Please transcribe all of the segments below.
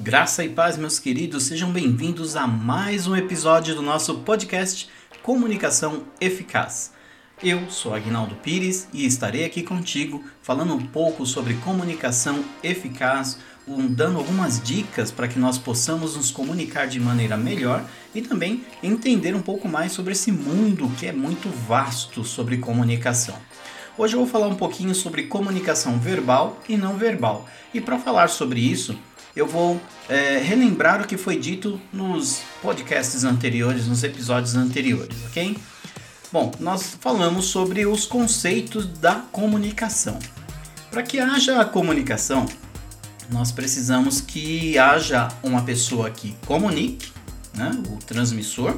Graça e paz, meus queridos, sejam bem-vindos a mais um episódio do nosso podcast Comunicação Eficaz. Eu sou Agnaldo Pires e estarei aqui contigo falando um pouco sobre comunicação eficaz, dando algumas dicas para que nós possamos nos comunicar de maneira melhor e também entender um pouco mais sobre esse mundo que é muito vasto sobre comunicação. Hoje eu vou falar um pouquinho sobre comunicação verbal e não verbal. E para falar sobre isso, eu vou é, relembrar o que foi dito nos podcasts anteriores, nos episódios anteriores, ok? Bom, nós falamos sobre os conceitos da comunicação. Para que haja comunicação, nós precisamos que haja uma pessoa que comunique, né, o transmissor,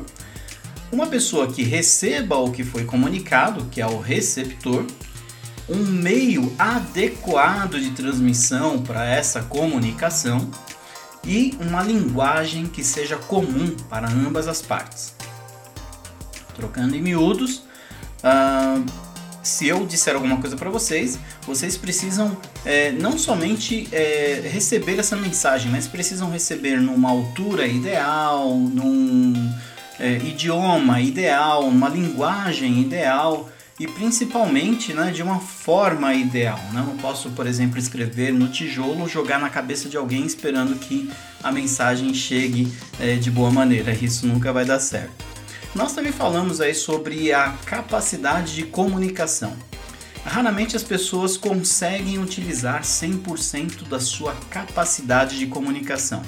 uma pessoa que receba o que foi comunicado, que é o receptor, um meio adequado de transmissão para essa comunicação e uma linguagem que seja comum para ambas as partes. Trocando em miúdos, uh, se eu disser alguma coisa para vocês, vocês precisam é, não somente é, receber essa mensagem, mas precisam receber numa altura ideal, num é, idioma ideal, numa linguagem ideal e principalmente né, de uma forma ideal. Né? Não posso, por exemplo, escrever no tijolo, jogar na cabeça de alguém esperando que a mensagem chegue é, de boa maneira. Isso nunca vai dar certo. Nós também falamos aí sobre a capacidade de comunicação. Raramente as pessoas conseguem utilizar 100% da sua capacidade de comunicação.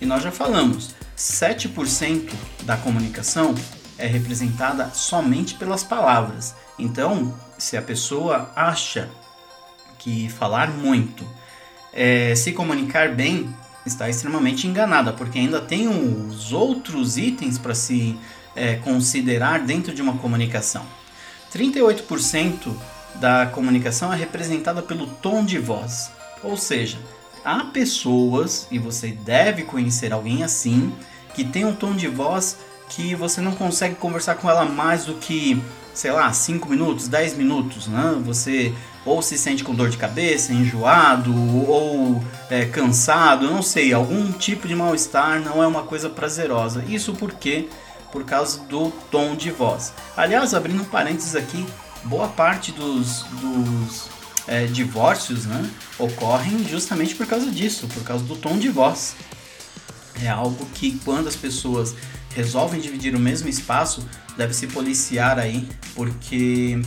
E nós já falamos, 7% da comunicação é representada somente pelas palavras. Então, se a pessoa acha que falar muito, é, se comunicar bem, está extremamente enganada, porque ainda tem os outros itens para se é, considerar dentro de uma comunicação. 38% da comunicação é representada pelo tom de voz, ou seja, há pessoas, e você deve conhecer alguém assim, que tem um tom de voz que você não consegue conversar com ela mais do que, sei lá, 5 minutos, 10 minutos, né? Você ou se sente com dor de cabeça, enjoado, ou é, cansado, não sei, algum tipo de mal-estar não é uma coisa prazerosa. Isso porque por causa do tom de voz. Aliás, abrindo um parênteses aqui, boa parte dos, dos é, divórcios né, ocorrem justamente por causa disso, por causa do tom de voz. É algo que quando as pessoas resolvem dividir o mesmo espaço, deve se policiar aí, porque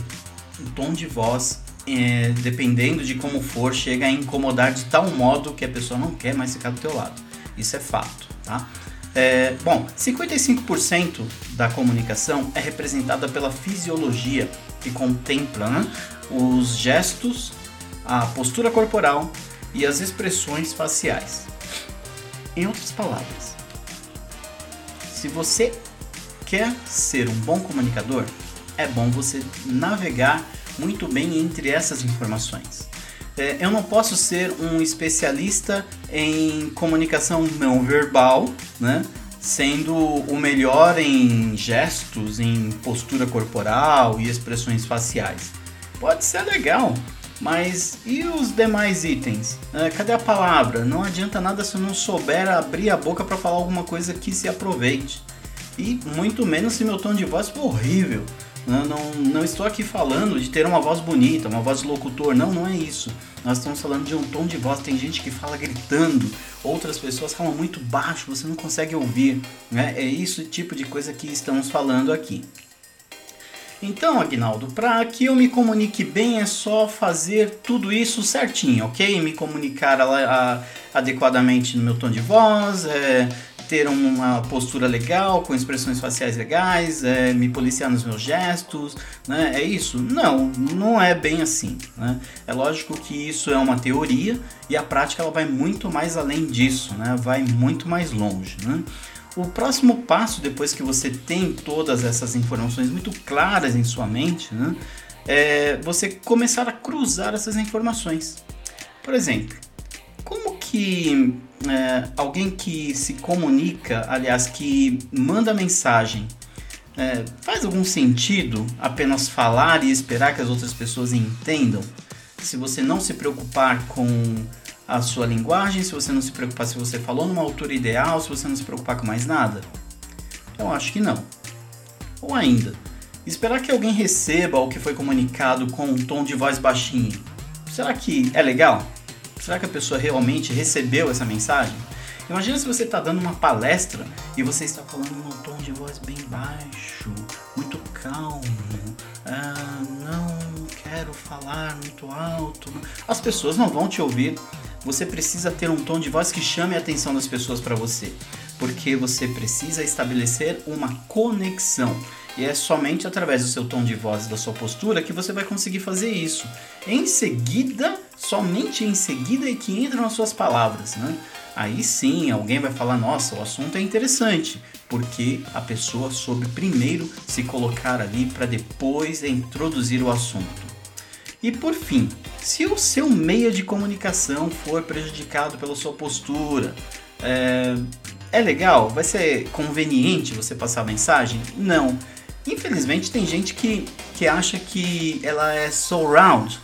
o tom de voz, é, dependendo de como for, chega a incomodar de tal modo que a pessoa não quer mais ficar do teu lado. Isso é fato, tá? É, bom, 55% da comunicação é representada pela fisiologia, que contempla né, os gestos, a postura corporal e as expressões faciais. Em outras palavras, se você quer ser um bom comunicador, é bom você navegar muito bem entre essas informações. É, eu não posso ser um especialista em comunicação não verbal, né? sendo o melhor em gestos, em postura corporal e expressões faciais. Pode ser legal, mas e os demais itens? É, cadê a palavra? Não adianta nada se eu não souber abrir a boca para falar alguma coisa que se aproveite. E muito menos se meu tom de voz for horrível. Não, não, não, estou aqui falando de ter uma voz bonita, uma voz de locutor. Não, não é isso. Nós estamos falando de um tom de voz. Tem gente que fala gritando, outras pessoas falam muito baixo, você não consegue ouvir. Né? É isso tipo de coisa que estamos falando aqui. Então, Agnaldo, para que eu me comunique bem é só fazer tudo isso certinho, ok? Me comunicar a, a, adequadamente no meu tom de voz, é, ter uma postura legal, com expressões faciais legais, é, me policiar nos meus gestos, né? É isso? Não, não é bem assim. Né? É lógico que isso é uma teoria e a prática ela vai muito mais além disso, né? Vai muito mais longe, né? O próximo passo, depois que você tem todas essas informações muito claras em sua mente, né? é você começar a cruzar essas informações. Por exemplo, como que é, alguém que se comunica, aliás, que manda mensagem, é, faz algum sentido apenas falar e esperar que as outras pessoas entendam? Se você não se preocupar com a sua linguagem, se você não se preocupar se você falou numa altura ideal, se você não se preocupar com mais nada? Eu acho que não. Ou ainda, esperar que alguém receba o que foi comunicado com um tom de voz baixinho. Será que é legal? Será que a pessoa realmente recebeu essa mensagem? Imagina se você está dando uma palestra e você está falando num tom de voz bem baixo, muito calmo. Ah, não quero falar muito alto. As pessoas não vão te ouvir. Você precisa ter um tom de voz que chame a atenção das pessoas para você, porque você precisa estabelecer uma conexão. E é somente através do seu tom de voz e da sua postura que você vai conseguir fazer isso. Em seguida, somente em seguida é que entram as suas palavras, né? Aí sim, alguém vai falar: "Nossa, o assunto é interessante", porque a pessoa soube primeiro se colocar ali para depois introduzir o assunto. E por fim, se o seu meio de comunicação for prejudicado pela sua postura, é, é legal? Vai ser conveniente você passar a mensagem? Não. Infelizmente tem gente que, que acha que ela é surround,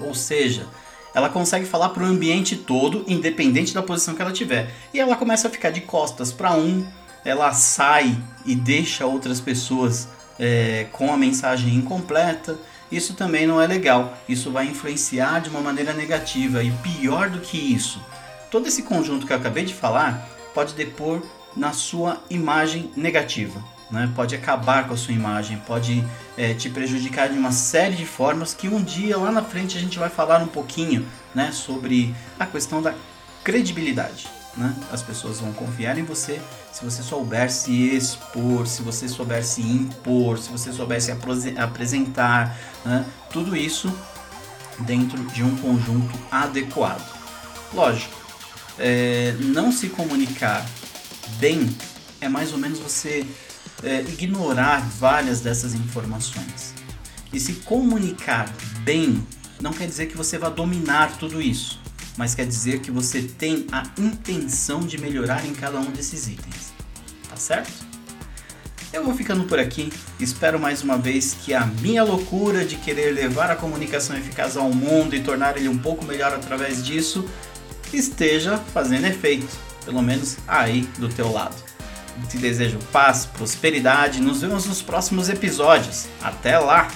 ou seja, ela consegue falar para o ambiente todo, independente da posição que ela tiver. E ela começa a ficar de costas para um, ela sai e deixa outras pessoas é, com a mensagem incompleta. Isso também não é legal. Isso vai influenciar de uma maneira negativa. E pior do que isso, todo esse conjunto que eu acabei de falar pode depor na sua imagem negativa né? pode acabar com a sua imagem, pode é, te prejudicar de uma série de formas que um dia lá na frente a gente vai falar um pouquinho né, sobre a questão da credibilidade. Né? As pessoas vão confiar em você se você souber se expor, se você souber se impor, se você souber se apresentar, né? tudo isso dentro de um conjunto adequado. Lógico, é, não se comunicar bem é mais ou menos você é, ignorar várias dessas informações. E se comunicar bem não quer dizer que você vai dominar tudo isso, mas quer dizer que você tem a intenção de melhorar em cada um desses itens. Tá certo? Eu vou ficando por aqui. Espero mais uma vez que a minha loucura de querer levar a comunicação eficaz ao mundo e tornar ele um pouco melhor através disso esteja fazendo efeito, pelo menos aí do teu lado. Te desejo paz, prosperidade. Nos vemos nos próximos episódios. Até lá!